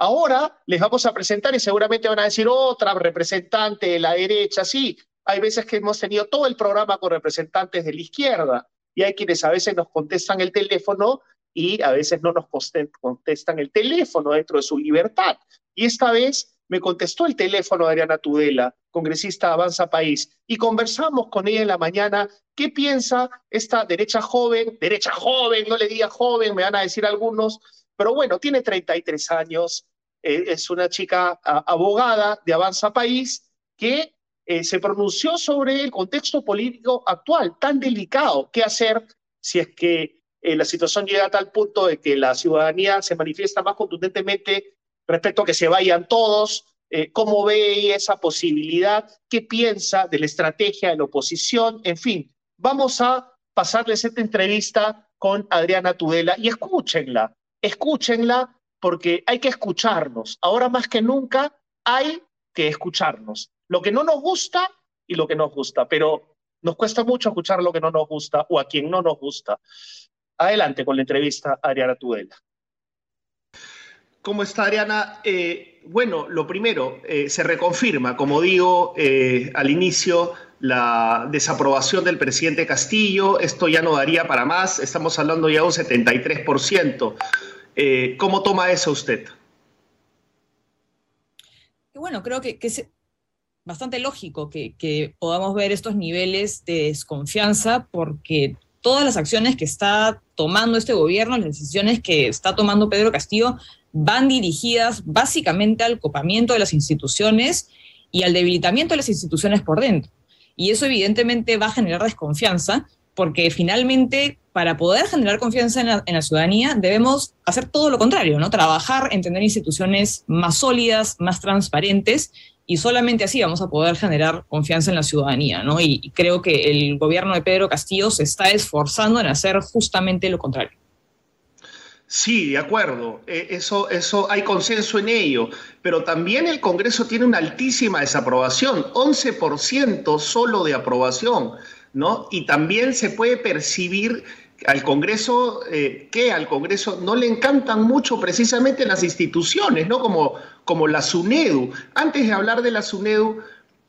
Ahora les vamos a presentar y seguramente van a decir otra representante de la derecha. Sí, hay veces que hemos tenido todo el programa con representantes de la izquierda y hay quienes a veces nos contestan el teléfono y a veces no nos contestan el teléfono dentro de su libertad. Y esta vez me contestó el teléfono de Adriana Tudela, congresista de Avanza País, y conversamos con ella en la mañana qué piensa esta derecha joven, derecha joven, no le diga joven, me van a decir algunos, pero bueno, tiene 33 años, eh, es una chica abogada de Avanza País que eh, se pronunció sobre el contexto político actual, tan delicado, qué hacer si es que eh, la situación llega a tal punto de que la ciudadanía se manifiesta más contundentemente respecto a que se vayan todos, cómo ve esa posibilidad, qué piensa de la estrategia de la oposición, en fin, vamos a pasarles esta entrevista con Adriana Tudela y escúchenla, escúchenla porque hay que escucharnos. Ahora más que nunca hay que escucharnos. Lo que no nos gusta y lo que nos gusta, pero nos cuesta mucho escuchar lo que no nos gusta o a quien no nos gusta. Adelante con la entrevista, Adriana Tudela. ¿Cómo está Adriana? Eh, bueno, lo primero, eh, se reconfirma, como digo eh, al inicio, la desaprobación del presidente Castillo. Esto ya no daría para más. Estamos hablando ya de un 73%. Eh, ¿Cómo toma eso usted? Bueno, creo que, es bastante lógico que, que, podamos ver estos niveles de desconfianza porque todas las acciones que está tomando este gobierno, las decisiones que está tomando Pedro Castillo, van dirigidas básicamente al copamiento de las instituciones y al debilitamiento de las instituciones por dentro. Y eso evidentemente va a generar desconfianza, porque finalmente para poder generar confianza en la, ciudadanía debemos hacer todo lo contrario, ¿no? Trabajar en tener instituciones más sólidas, más transparentes, y solamente así vamos a poder generar confianza en la ciudadanía, ¿no? Y, creo que el gobierno de Pedro Castillo se está esforzando en hacer justamente lo contrario. Sí, de acuerdo. Eh, eso, eso hay consenso en ello. Pero también el Congreso tiene una altísima desaprobación, 11% solo de aprobación, Y también se puede percibir al Congreso eh, que al Congreso no le encantan mucho precisamente las instituciones, ¿no? Como, como la SUNEDU. Antes de hablar de la SUNEDU,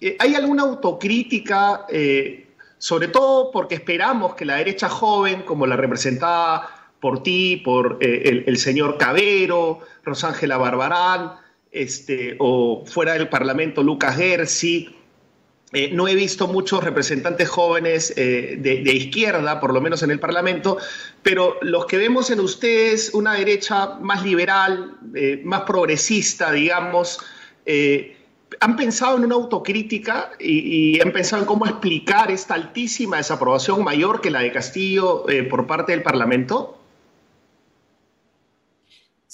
eh, ¿hay alguna autocrítica? sobre todo porque esperamos que la derecha joven, como la representaba por ti, por eh, el, señor Cabero, Rosángela Barbarán, este, o fuera del Parlamento Lucas Gersi. Eh, no he visto muchos representantes jóvenes eh, de, izquierda, por lo menos en el Parlamento, pero los que vemos en ustedes una derecha más liberal, más progresista, digamos, ¿han pensado en una autocrítica y, han pensado en cómo explicar esta altísima desaprobación mayor que la de Castillo por parte del Parlamento?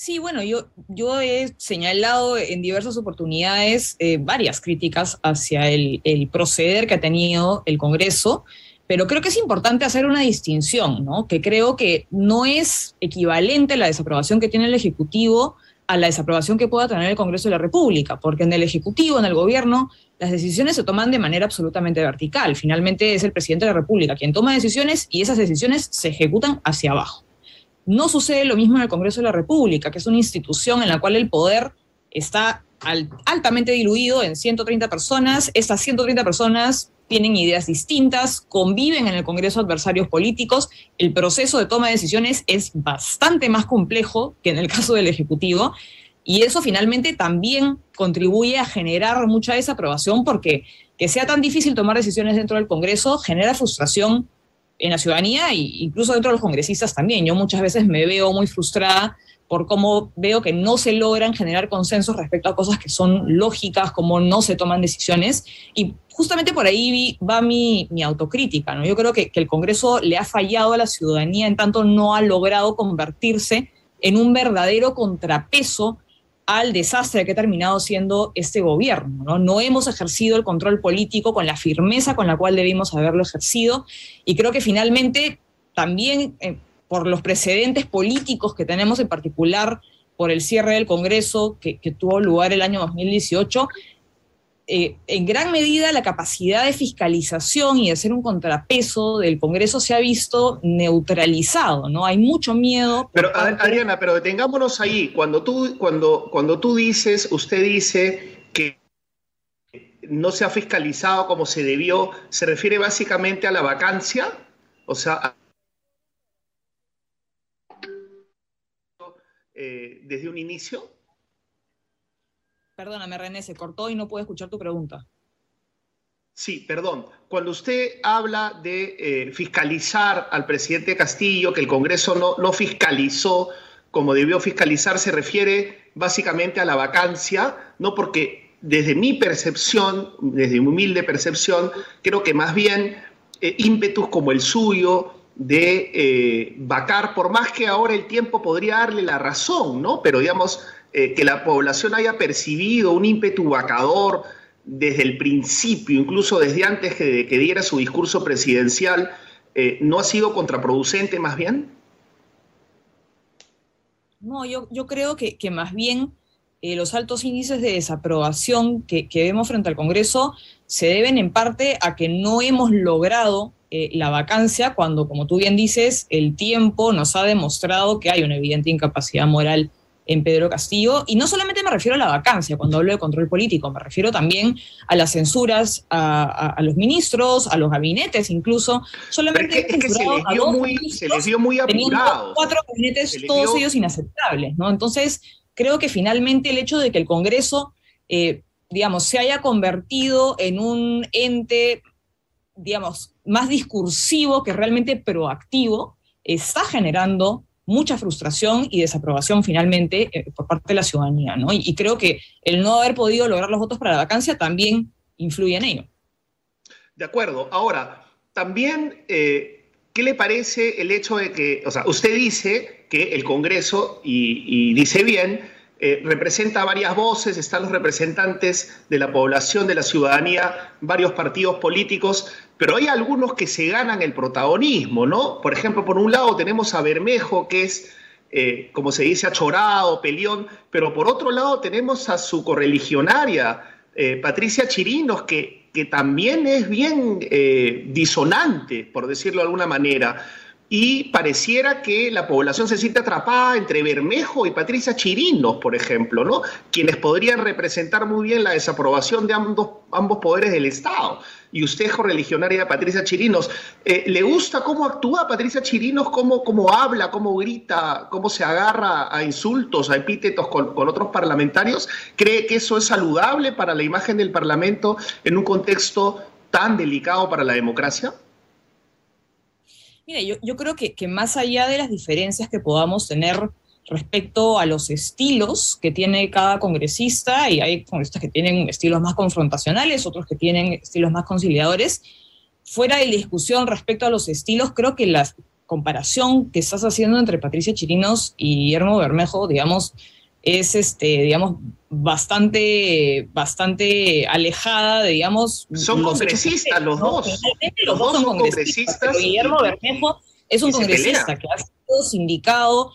Sí, bueno, yo, yo he señalado en diversas oportunidades eh, varias críticas hacia el, proceder que ha tenido el Congreso, pero creo que es importante hacer una distinción, ¿no? Que creo que no es equivalente la desaprobación que tiene el Ejecutivo a la desaprobación que pueda tener el Congreso de la República, porque en el Ejecutivo, en el Gobierno, las decisiones se toman de manera absolutamente vertical. Finalmente es el presidente de la República quien toma decisiones y esas decisiones se ejecutan hacia abajo. No sucede lo mismo en el Congreso de la República, que es una institución en la cual el poder está altamente diluido en 130 personas. Estas 130 personas tienen ideas distintas, conviven en el Congreso adversarios políticos. El proceso de toma de decisiones es bastante más complejo que en el caso del Ejecutivo. Y eso finalmente también contribuye a generar mucha desaprobación porque que sea tan difícil tomar decisiones dentro del Congreso genera frustración en la ciudadanía e incluso dentro de los congresistas también. Yo muchas veces me veo muy frustrada por cómo veo que no se logran generar consensos respecto a cosas que son lógicas, cómo no se toman decisiones. Y justamente por ahí va mi, mi autocrítica. ¿no? Yo creo que, que el Congreso le ha fallado a la ciudadanía en tanto no ha logrado convertirse en un verdadero contrapeso al desastre que ha terminado siendo este gobierno. ¿no? no hemos ejercido el control político con la firmeza con la cual debimos haberlo ejercido y creo que finalmente también eh, por los precedentes políticos que tenemos en particular por el cierre del Congreso que, tuvo lugar el año 2018, eh, en gran medida la capacidad de fiscalización y de ser un contrapeso del Congreso se ha visto neutralizado, ¿no? Hay mucho miedo. Pero Adriana, pero detengámonos ahí. Cuando tú, cuando, cuando tú dices, usted dice que no se ha fiscalizado como se debió, ¿se refiere básicamente a la vacancia? O sea, eh, desde un inicio. Perdóname, René, se cortó y no puedo escuchar tu pregunta. Sí, perdón. Cuando usted habla de eh, fiscalizar al presidente Castillo, que el Congreso no, no fiscalizó como debió fiscalizar, se refiere básicamente a la vacancia, no porque desde mi percepción, desde mi humilde percepción, creo que más bien eh, ímpetus como el suyo de eh, vacar, por más que ahora el tiempo podría darle la razón, ¿no? Pero digamos, eh, que la población haya percibido un ímpetu vacador desde el principio, incluso desde antes de que diera su discurso presidencial, eh, ¿no ha sido contraproducente más bien? No, yo, creo que, que más bien eh, los altos índices de desaprobación que, que, vemos frente al Congreso se deben en parte a que no hemos logrado la vacancia cuando, como tú bien dices, el tiempo nos ha demostrado que hay una evidente incapacidad moral en Pedro Castillo. Y no solamente me refiero a la vacancia cuando hablo de control político, me refiero también a las censuras a, los ministros, a los gabinetes incluso. Solamente es que, se, les dio muy, se les dio muy apurado. Cuatro gabinetes, todos ellos inaceptables, ¿no? Entonces, creo que finalmente el hecho de que el Congreso, eh, digamos, se haya convertido en un ente, digamos, más discursivo que realmente proactivo, está generando mucha frustración y desaprobación finalmente eh, por parte de la ciudadanía, ¿no? Y, creo que el no haber podido lograr los votos para la vacancia también influye en ello. De acuerdo. Ahora, también, eh, ¿qué le parece el hecho de que, o sea, usted dice que el Congreso, y, dice bien, eh, representa varias voces, están los representantes de la población, de la ciudadanía, varios partidos políticos, pero hay algunos que se ganan el protagonismo, ¿no? Por ejemplo, por un lado tenemos a Bermejo, que es, eh, como se dice, achorado, peleón, pero por otro lado tenemos a su correligionaria, eh, Patricia Chirinos, que, que, también es bien disonante, por decirlo de alguna manera y pareciera que la población se siente atrapada entre Bermejo y Patricia Chirinos, por ejemplo, ¿no? quienes podrían representar muy bien la desaprobación de ambos, poderes del Estado. Y usted, religionaria de Patricia Chirinos, eh, ¿le gusta cómo actúa Patricia Chirinos, cómo, habla, cómo grita, cómo se agarra a insultos, a epítetos con otros parlamentarios? ¿Cree que eso es saludable para la imagen del Parlamento en un contexto tan delicado para la democracia? Mira, yo, creo que, que, más allá de las diferencias que podamos tener respecto a los estilos que tiene cada congresista, y hay congresistas que tienen estilos más confrontacionales, otros que tienen estilos más conciliadores, fuera de discusión respecto a los estilos, creo que la comparación que estás haciendo entre Patricia Chirinos y Guillermo Bermejo, digamos, es, este, digamos, bastante, bastante alejada, digamos... Son congresistas los dos. Los, dos son congresistas. Guillermo Bermejo es un congresista que ha sido sindicado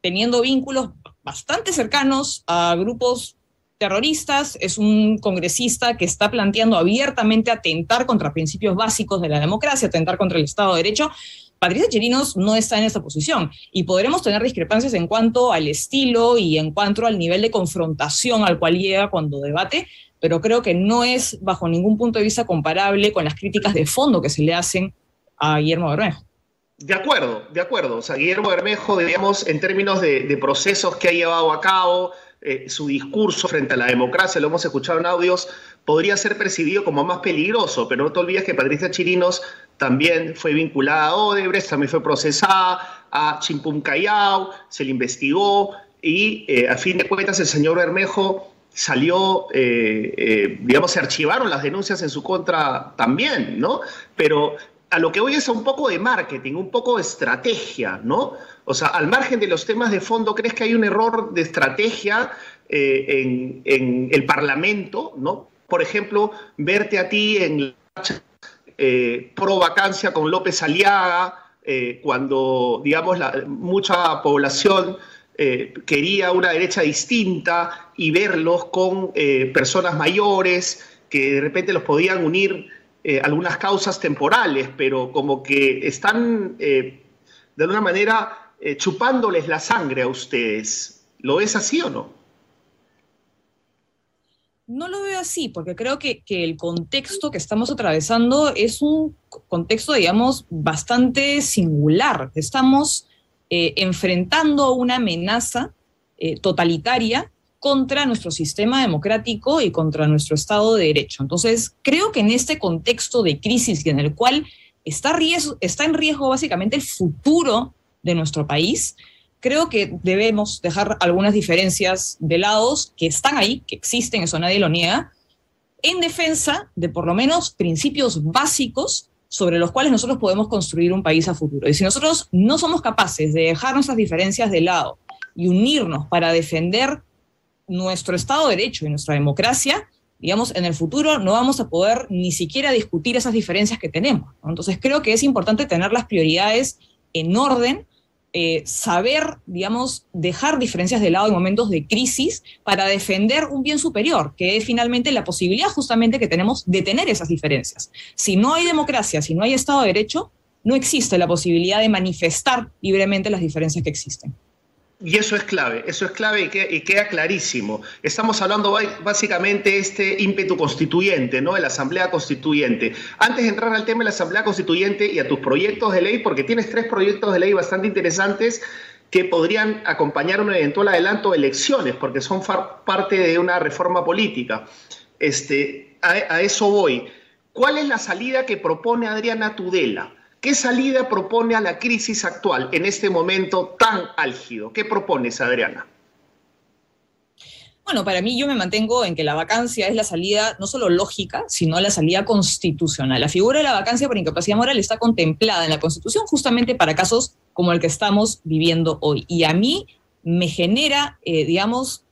teniendo vínculos bastante cercanos a grupos terroristas, es un congresista que está planteando abiertamente atentar contra principios básicos de la democracia, atentar contra el Estado de Derecho, Patricia Chirinos no está en esa posición y podremos tener discrepancias en cuanto al estilo y en cuanto al nivel de confrontación al cual llega cuando debate, pero creo que no es bajo ningún punto de vista comparable con las críticas de fondo que se le hacen a Guillermo Bermejo. De acuerdo, de acuerdo. O sea, Guillermo Bermejo, digamos, en términos de, procesos que ha llevado a cabo, eh, su discurso frente a la democracia, lo hemos escuchado en audios, podría ser percibido como más peligroso, pero no te olvides que Patricia Chirinos también fue vinculada a Odebrecht, también fue procesada a Chimpum Callao, se le investigó y eh, a fin de cuentas el señor Bermejo salió, eh, eh, digamos, se archivaron las denuncias en su contra también, ¿no? Pero a lo que hoy es un poco de marketing, un poco de estrategia, ¿no? O sea, al margen de los temas de fondo, ¿crees que hay un error de estrategia en, el Parlamento, ¿no? Por ejemplo, verte a ti en eh, pro vacancia con López Aliaga, eh, cuando, digamos, la, mucha población eh, quería una derecha distinta y verlos con eh, personas mayores que de repente los podían unir algunas causas temporales, pero como que están de alguna manera chupándoles la sangre a ustedes. ¿Lo es así o no? No lo veo así, porque creo que, que, el contexto que estamos atravesando es un contexto, digamos, bastante singular. Estamos eh, enfrentando una amenaza eh, totalitaria contra nuestro sistema democrático y contra nuestro Estado de Derecho. Entonces, creo que en este contexto de crisis y en el cual está, está en riesgo básicamente el futuro de nuestro país, creo que debemos dejar algunas diferencias de lados que están ahí, que existen, eso nadie lo niega, en defensa de por lo menos principios básicos sobre los cuales nosotros podemos construir un país a futuro. Y si nosotros no somos capaces de dejar nuestras diferencias de lado y unirnos para defender nuestro Estado de Derecho y nuestra democracia, digamos, en el futuro no vamos a poder ni siquiera discutir esas diferencias que tenemos. Entonces creo que es importante tener las prioridades en orden eh, saber, digamos, dejar diferencias de lado en momentos de crisis para defender un bien superior, que es finalmente la posibilidad justamente que tenemos de tener esas diferencias. Si no hay democracia, si no hay Estado de Derecho, no existe la posibilidad de manifestar libremente las diferencias que existen. Y eso es clave, eso es clave y, queda clarísimo. Estamos hablando básicamente de este ímpetu constituyente, ¿no? De la Asamblea Constituyente. Antes de entrar al tema de la Asamblea Constituyente y a tus proyectos de ley, porque tienes tres proyectos de ley bastante interesantes que podrían acompañar un eventual adelanto de elecciones, porque son parte de una reforma política. Este, a eso voy. ¿Cuál es la salida que propone Adriana Tudela? ¿Qué salida propone a la crisis actual en este momento tan álgido? ¿Qué propones, Adriana? Bueno, para mí yo me mantengo en que la vacancia es la salida no solo lógica, sino la salida constitucional. La figura de la vacancia por incapacidad moral está contemplada en la Constitución justamente para casos como el que estamos viviendo hoy. Y a mí me genera, eh, digamos,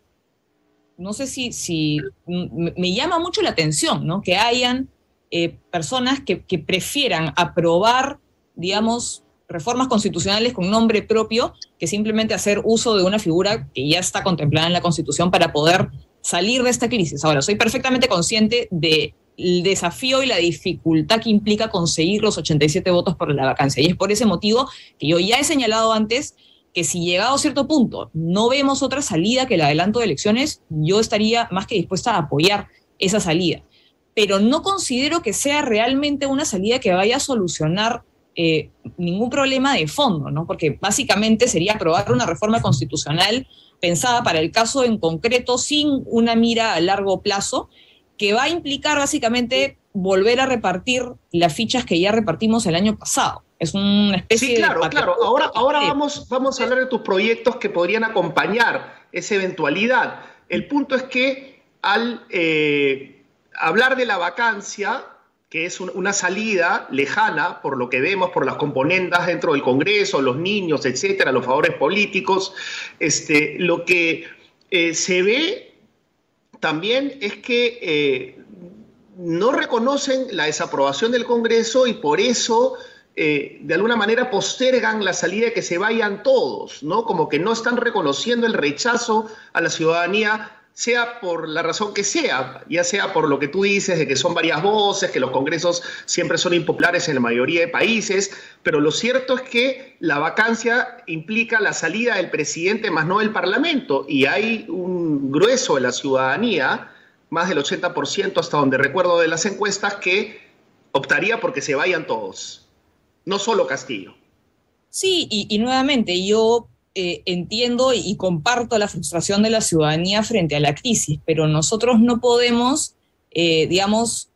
no sé si, si me llama mucho la atención, ¿no? Que hayan eh, personas que, prefieran aprobar, digamos, reformas constitucionales con nombre propio que simplemente hacer uso de una figura que ya está contemplada en la Constitución para poder salir de esta crisis. Ahora, soy perfectamente consciente del desafío y la dificultad que implica conseguir los 87 votos por la vacancia. Y es por ese motivo que yo ya he señalado antes que si llegado a cierto punto no vemos otra salida que el adelanto de elecciones, yo estaría más que dispuesta a apoyar esa salida pero no considero que sea realmente una salida que vaya a solucionar eh, ningún problema de fondo, ¿no? Porque básicamente sería aprobar una reforma constitucional pensada para el caso en concreto sin una mira a largo plazo, que va a implicar básicamente volver a repartir las fichas que ya repartimos el año pasado. Es una especie sí, claro, claro. Ahora, ahora vamos, vamos a hablar de tus proyectos que podrían acompañar esa eventualidad. El punto es que al eh, hablar de la vacancia, que es una salida lejana por lo que vemos, por las componendas dentro del Congreso, los niños, etcétera, los favores políticos, este, lo que eh, se ve también es que eh, no reconocen la desaprobación del Congreso y por eso eh, de alguna manera postergan la salida de que se vayan todos, ¿no? Como que no están reconociendo el rechazo a la ciudadanía sea por la razón que sea, ya sea por lo que tú dices de que son varias voces, que los congresos siempre son impopulares en la mayoría de países, pero lo cierto es que la vacancia implica la salida del presidente más no del Parlamento y hay un grueso de la ciudadanía, más del 80% hasta donde recuerdo de las encuestas, que optaría porque se vayan todos, no solo Castillo. Sí, y, y nuevamente yo eh, entiendo y comparto la frustración de la ciudadanía frente a la crisis, pero nosotros no podemos, eh, digamos,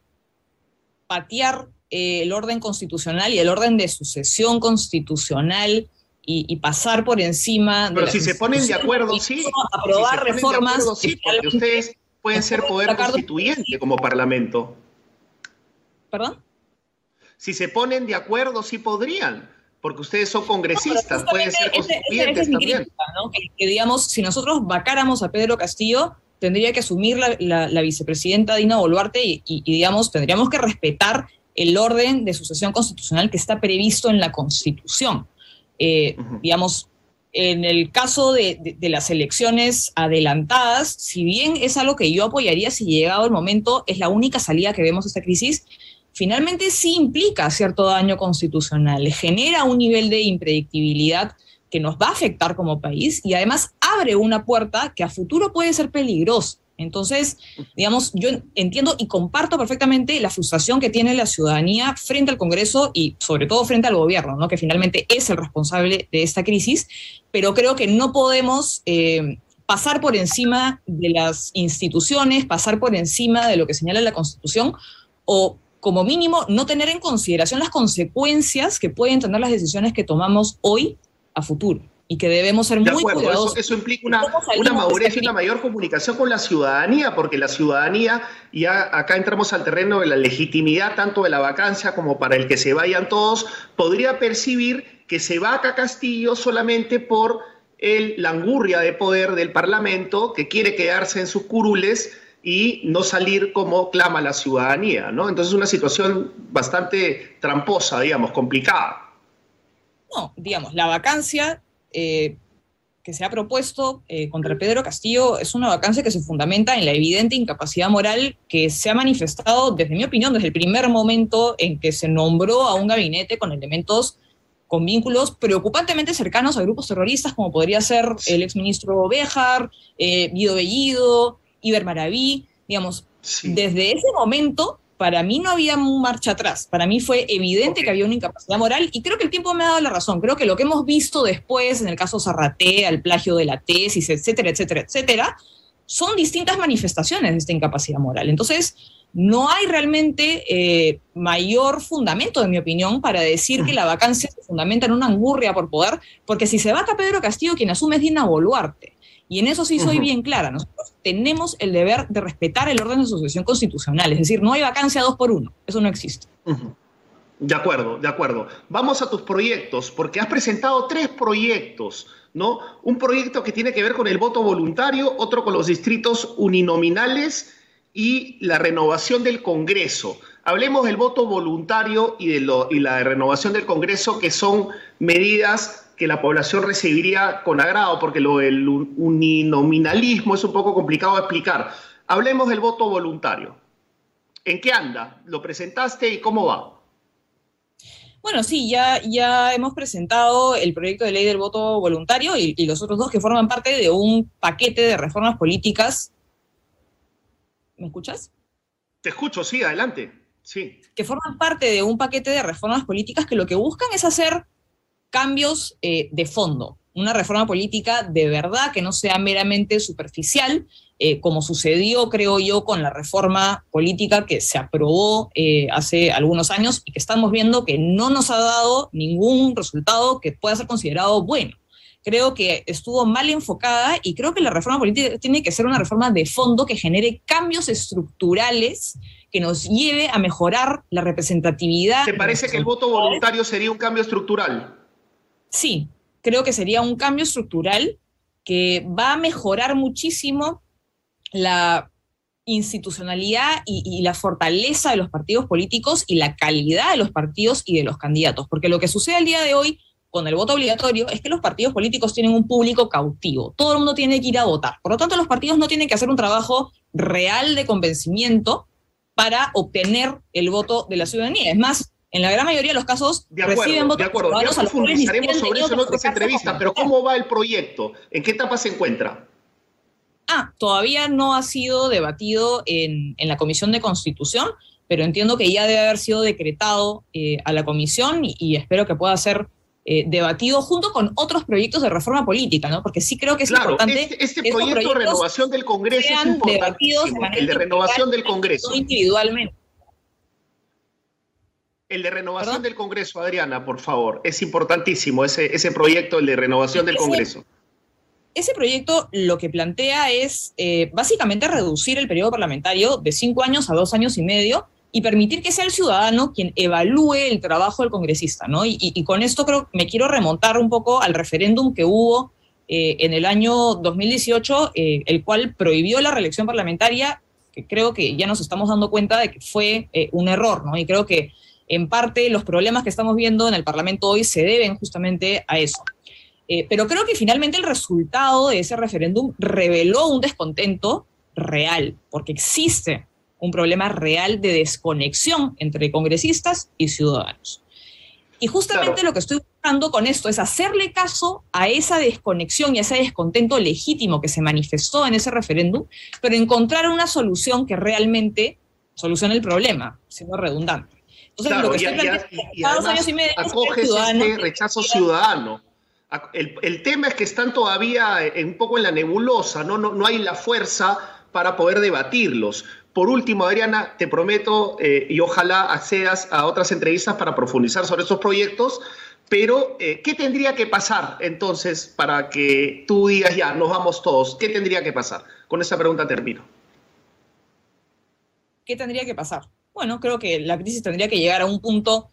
patear eh, el orden constitucional y el orden de sucesión constitucional y, pasar por encima. Pero si se ponen de acuerdo, sí. Aprobar reformas. sí, porque ustedes pueden ser poder constituyente como parlamento. ¿Perdón? Si se ponen de acuerdo, sí podrían porque ustedes son congresistas, pueden ser constituyentes también. que, digamos, si nosotros vacáramos a Pedro Castillo, tendría que asumir la, vicepresidenta Dina Boluarte y, digamos, tendríamos que respetar el orden de sucesión constitucional que está previsto en la Constitución. Eh, digamos, en el caso de, las elecciones adelantadas, si bien es algo que yo apoyaría si llegado el momento, es la única salida que vemos a esta crisis, finalmente sí implica cierto daño constitucional, genera un nivel de impredictibilidad que nos va a afectar como país y además abre una puerta que a futuro puede ser peligrosa. Entonces, digamos, yo entiendo y comparto perfectamente la frustración que tiene la ciudadanía frente al Congreso y sobre todo frente al gobierno, ¿no? que finalmente es el responsable de esta crisis, pero creo que no podemos eh, pasar por encima de las instituciones, pasar por encima de lo que señala la Constitución o como mínimo no tener en consideración las consecuencias que pueden tener las decisiones que tomamos hoy a futuro y que debemos ser muy cuidadosos. Eso, implica una, una madurez y una mayor comunicación con la ciudadanía, porque la ciudadanía, ya acá entramos al terreno de la legitimidad tanto de la vacancia como para el que se vayan todos, podría percibir que se va a Castillo solamente por el, la angurria de poder del Parlamento que quiere quedarse en sus curules y no salir como clama la ciudadanía, ¿no? Entonces es una situación bastante tramposa, digamos, complicada. No, digamos, la vacancia eh, que se ha propuesto eh, contra Pedro Castillo es una vacancia que se fundamenta en la evidente incapacidad moral que se ha manifestado, desde mi opinión, desde el primer momento en que se nombró a un gabinete con elementos con vínculos preocupantemente cercanos a grupos terroristas, como podría ser el exministro Béjar, eh, Guido Bellido, Iber Maraví, digamos, desde ese momento para mí no había marcha atrás. Para mí fue evidente que había una incapacidad moral y creo que el tiempo me ha dado la razón. Creo que lo que hemos visto después, en el caso Zarratea, el plagio de la tesis, etcétera, etcétera, etcétera, son distintas manifestaciones de esta incapacidad moral. Entonces, no hay realmente eh, mayor fundamento, en mi opinión, para decir que la vacancia se fundamenta en una angurria por poder, porque si se vaca Pedro Castillo, quien asume es Dina Boluarte. Y en eso sí soy bien clara. Nosotros tenemos el deber de respetar el orden de asociación constitucional. Es decir, no hay vacancia dos por uno. Eso no existe. De acuerdo, de acuerdo. Vamos a tus proyectos, porque has presentado tres proyectos, ¿no? Un proyecto que tiene que ver con el voto voluntario, otro con los distritos uninominales y la renovación del Congreso. Hablemos del voto voluntario y de lo, y la renovación del Congreso, que son medidas que la población recibiría con agrado, porque lo del uninominalismo es un poco complicado de explicar. Hablemos del voto voluntario. ¿En qué anda? ¿Lo presentaste y cómo va? Bueno, sí, ya, ya hemos presentado el proyecto de ley del voto voluntario y, y, los otros dos que forman parte de un paquete de reformas políticas. ¿Me escuchas? Te escucho, sí, adelante. Sí. Que forman parte de un paquete de reformas políticas que lo que buscan es hacer cambios eh, de fondo, una reforma política de verdad que no sea meramente superficial, eh, como sucedió, creo yo, con la reforma política que se aprobó eh, hace algunos años y que estamos viendo que no nos ha dado ningún resultado que pueda ser considerado bueno. Creo que estuvo mal enfocada y creo que la reforma política tiene que ser una reforma de fondo que genere cambios estructurales que nos lleve a mejorar la representatividad. ¿Te parece que el voto voluntario sería un cambio estructural? Sí, creo que sería un cambio estructural que va a mejorar muchísimo la institucionalidad y, la fortaleza de los partidos políticos y la calidad de los partidos y de los candidatos. Porque lo que sucede el día de hoy con el voto obligatorio es que los partidos políticos tienen un público cautivo. Todo el mundo tiene que ir a votar. Por lo tanto, los partidos no tienen que hacer un trabajo real de convencimiento para obtener el voto de la ciudadanía. Es más, en la gran mayoría de los casos de acuerdo, reciben votos de acuerdo. Ya profundizaremos sobre eso en otras entrevistas, pero ¿cómo va el proyecto? ¿En qué etapa se encuentra? Ah, todavía no ha sido debatido en, en la Comisión de Constitución, pero entiendo que ya debe haber sido decretado eh, a la Comisión y, espero que pueda ser eh, debatido junto con otros proyectos de reforma política, ¿no? Porque sí creo que es importante. Este, este proyecto de renovación del Congreso es importante. El de renovación del Congreso. Individualmente. El de renovación del Congreso, Adriana, por favor. Es importantísimo ese, ese proyecto, el de renovación del Congreso. Ese proyecto lo que plantea es eh, básicamente reducir el periodo parlamentario de cinco años a dos años y medio y permitir que sea el ciudadano quien evalúe el trabajo del congresista, ¿no? Y, con esto creo me quiero remontar un poco al referéndum que hubo eh, en el año 2018, eh, el cual prohibió la reelección parlamentaria, que creo que ya nos estamos dando cuenta de que fue un error, ¿no? Y creo que en parte los problemas que estamos viendo en el Parlamento hoy se deben justamente a eso. Eh, pero creo que finalmente el resultado de ese referéndum reveló un descontento real, porque existe un problema real de desconexión entre congresistas y ciudadanos. Y justamente lo que estoy buscando con esto es hacerle caso a esa desconexión y a ese descontento legítimo que se manifestó en ese referéndum, pero encontrar una solución que realmente solucione el problema, siendo redundante. Entonces, lo que estoy este rechazo ciudadano. El, tema es que están todavía un poco en la nebulosa, ¿no? No, no hay la fuerza para poder debatirlos. Por último, Adriana, te prometo, eh, y ojalá accedas a otras entrevistas para profundizar sobre estos proyectos, pero eh, ¿qué tendría que pasar entonces para que tú digas, ya, nos vamos todos? ¿Qué tendría que pasar? Con esa pregunta termino. ¿Qué tendría que pasar? Bueno, creo que la crisis tendría que llegar a un punto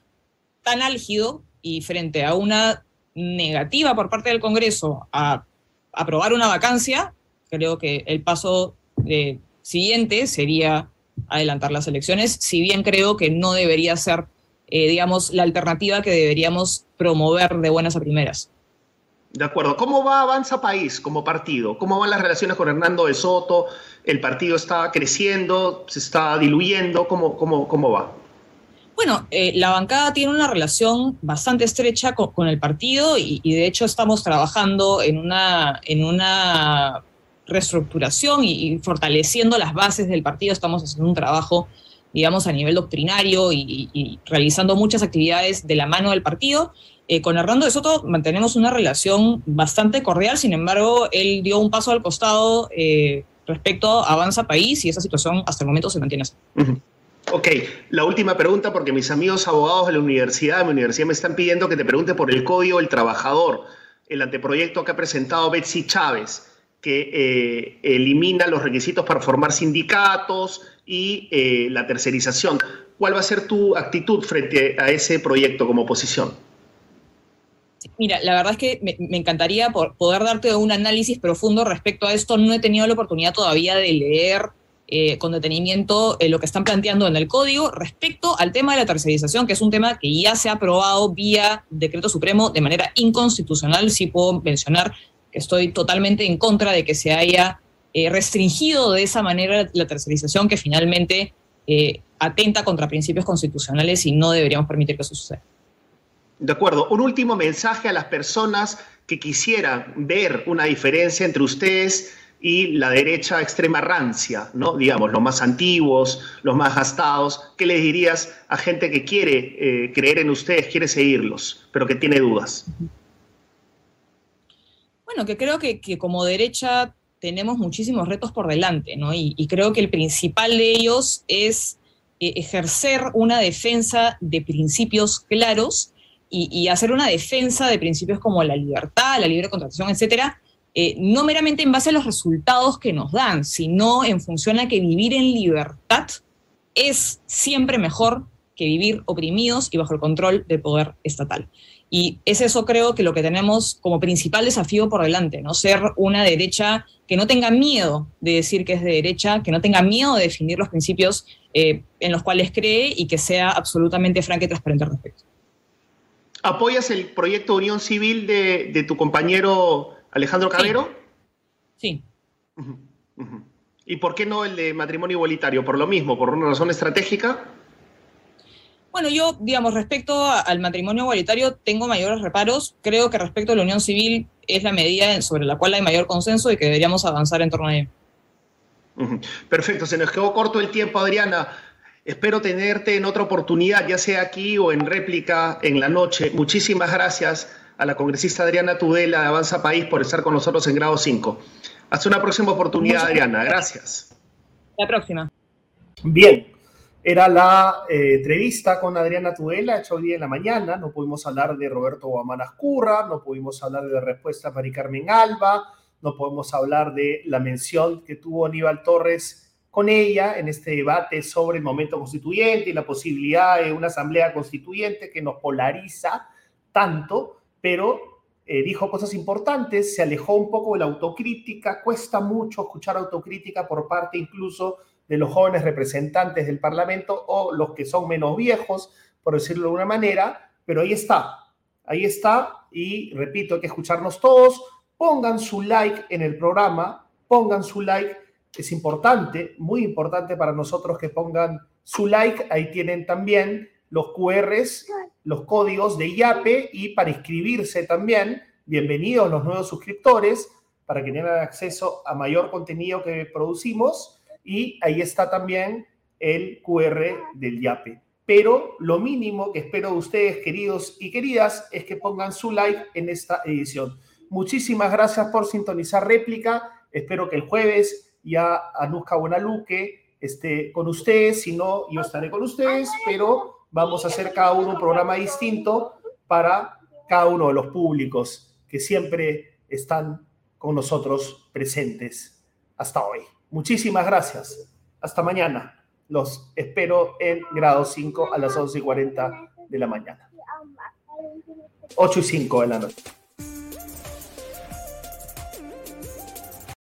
tan álgido y frente a una negativa por parte del Congreso a aprobar una vacancia, creo que el paso de siguiente sería adelantar las elecciones, si bien creo que no debería ser, eh, digamos, la alternativa que deberíamos promover de buenas a primeras. De acuerdo. ¿Cómo va Avanza País como partido? ¿Cómo van las relaciones con Hernando de Soto? ¿El partido está creciendo? ¿Se está diluyendo? ¿Cómo, cómo, cómo va? Bueno, eh, la bancada tiene una relación bastante estrecha con, el partido y, de hecho estamos trabajando en una, en una reestructuración y, fortaleciendo las bases del partido. Estamos haciendo un trabajo, digamos, a nivel doctrinario y, realizando muchas actividades de la mano del partido. Eh, con Hernando de Soto mantenemos una relación bastante cordial, sin embargo, él dio un paso al costado eh, respecto a Avanza País y esa situación hasta el momento se mantiene así. Ok, la última pregunta, porque mis amigos abogados de la universidad, de mi universidad, me están pidiendo que te pregunte por el Código del Trabajador, el anteproyecto que ha presentado Betsy Chávez que eh, elimina los requisitos para formar sindicatos y la tercerización. ¿Cuál va a ser tu actitud frente a ese proyecto como oposición? Mira, la verdad es que me, encantaría poder darte un análisis profundo respecto a esto. No he tenido la oportunidad todavía de leer eh, con detenimiento lo que están planteando en el código respecto al tema de la tercerización, que es un tema que ya se ha aprobado vía decreto supremo de manera inconstitucional. Sí puedo mencionar estoy totalmente en contra de que se haya eh, restringido de esa manera la tercerización que finalmente eh, atenta contra principios constitucionales y no deberíamos permitir que eso suceda. De acuerdo. Un último mensaje a las personas que quisieran ver una diferencia entre ustedes y la derecha extrema rancia, ¿no? Digamos, los más antiguos, los más gastados. ¿Qué les dirías a gente que quiere eh, creer en ustedes, quiere seguirlos, pero que tiene dudas? Bueno, que creo que, como derecha tenemos muchísimos retos por delante, ¿no? Y, creo que el principal de ellos es eh, ejercer una defensa de principios claros y, hacer una defensa de principios como la libertad, la libre contratación, etcétera, eh, no meramente en base a los resultados que nos dan, sino en función a que vivir en libertad es siempre mejor que vivir oprimidos y bajo el control del poder estatal. Y es eso creo que lo que tenemos como principal desafío por delante, ¿no? Ser una derecha que no tenga miedo de decir que es de derecha, que no tenga miedo de definir los principios eh, en los cuales cree y que sea absolutamente franca y transparente al respecto. ¿Apoyas el proyecto de unión civil de, tu compañero Alejandro Cabero? Sí. ¿Y por qué no el de matrimonio igualitario? ¿Por lo mismo? ¿Por una razón estratégica? Bueno, yo, digamos, respecto al matrimonio igualitario, tengo mayores reparos. Creo que respecto a la unión civil es la medida sobre la cual hay mayor consenso y que deberíamos avanzar en torno a ello. Perfecto, se nos quedó corto el tiempo, Adriana. Espero tenerte en otra oportunidad, ya sea aquí o en réplica en la noche. Muchísimas gracias a la congresista Adriana Tudela de Avanza País por estar con nosotros en grado 5. Hasta una próxima oportunidad, Adriana. Gracias. La próxima. Bien, era la eh, entrevista con Adriana Tudela, hecha hoy día en la mañana. No pudimos hablar de Roberto Guamanas Curra, no pudimos hablar de respuesta a Mari Carmen Alba, no podemos hablar de la mención que tuvo Aníbal Torres con ella en este debate sobre el momento constituyente y la posibilidad de una asamblea constituyente que nos polariza tanto, pero eh, dijo cosas importantes, se alejó un poco de la autocrítica, cuesta mucho escuchar autocrítica por parte incluso de los jóvenes representantes del Parlamento o los que son menos viejos, por decirlo de una manera, pero ahí está, ahí está y repito, hay que escucharnos todos. Pongan su like en el programa, pongan su like, es importante, muy importante para nosotros que pongan su like. Ahí tienen también los QRs, los códigos de IAPE y para inscribirse también. Bienvenidos los nuevos suscriptores para que tengan acceso a mayor contenido que producimos y ahí está también el QR del YAPE. Pero lo mínimo que espero de ustedes, queridos y queridas, es que pongan su like en esta edición. Muchísimas gracias por sintonizar réplica. Espero que el jueves ya Anuska Buenaluque esté con ustedes. Si no, yo estaré con ustedes, pero vamos a hacer cada uno un programa distinto para cada uno de los públicos que siempre están con nosotros presentes hasta hoy. Muchísimas gracias. Hasta mañana. Los espero en grado 5 a las 11 y 40 de la mañana. 8 y 5 de la noche.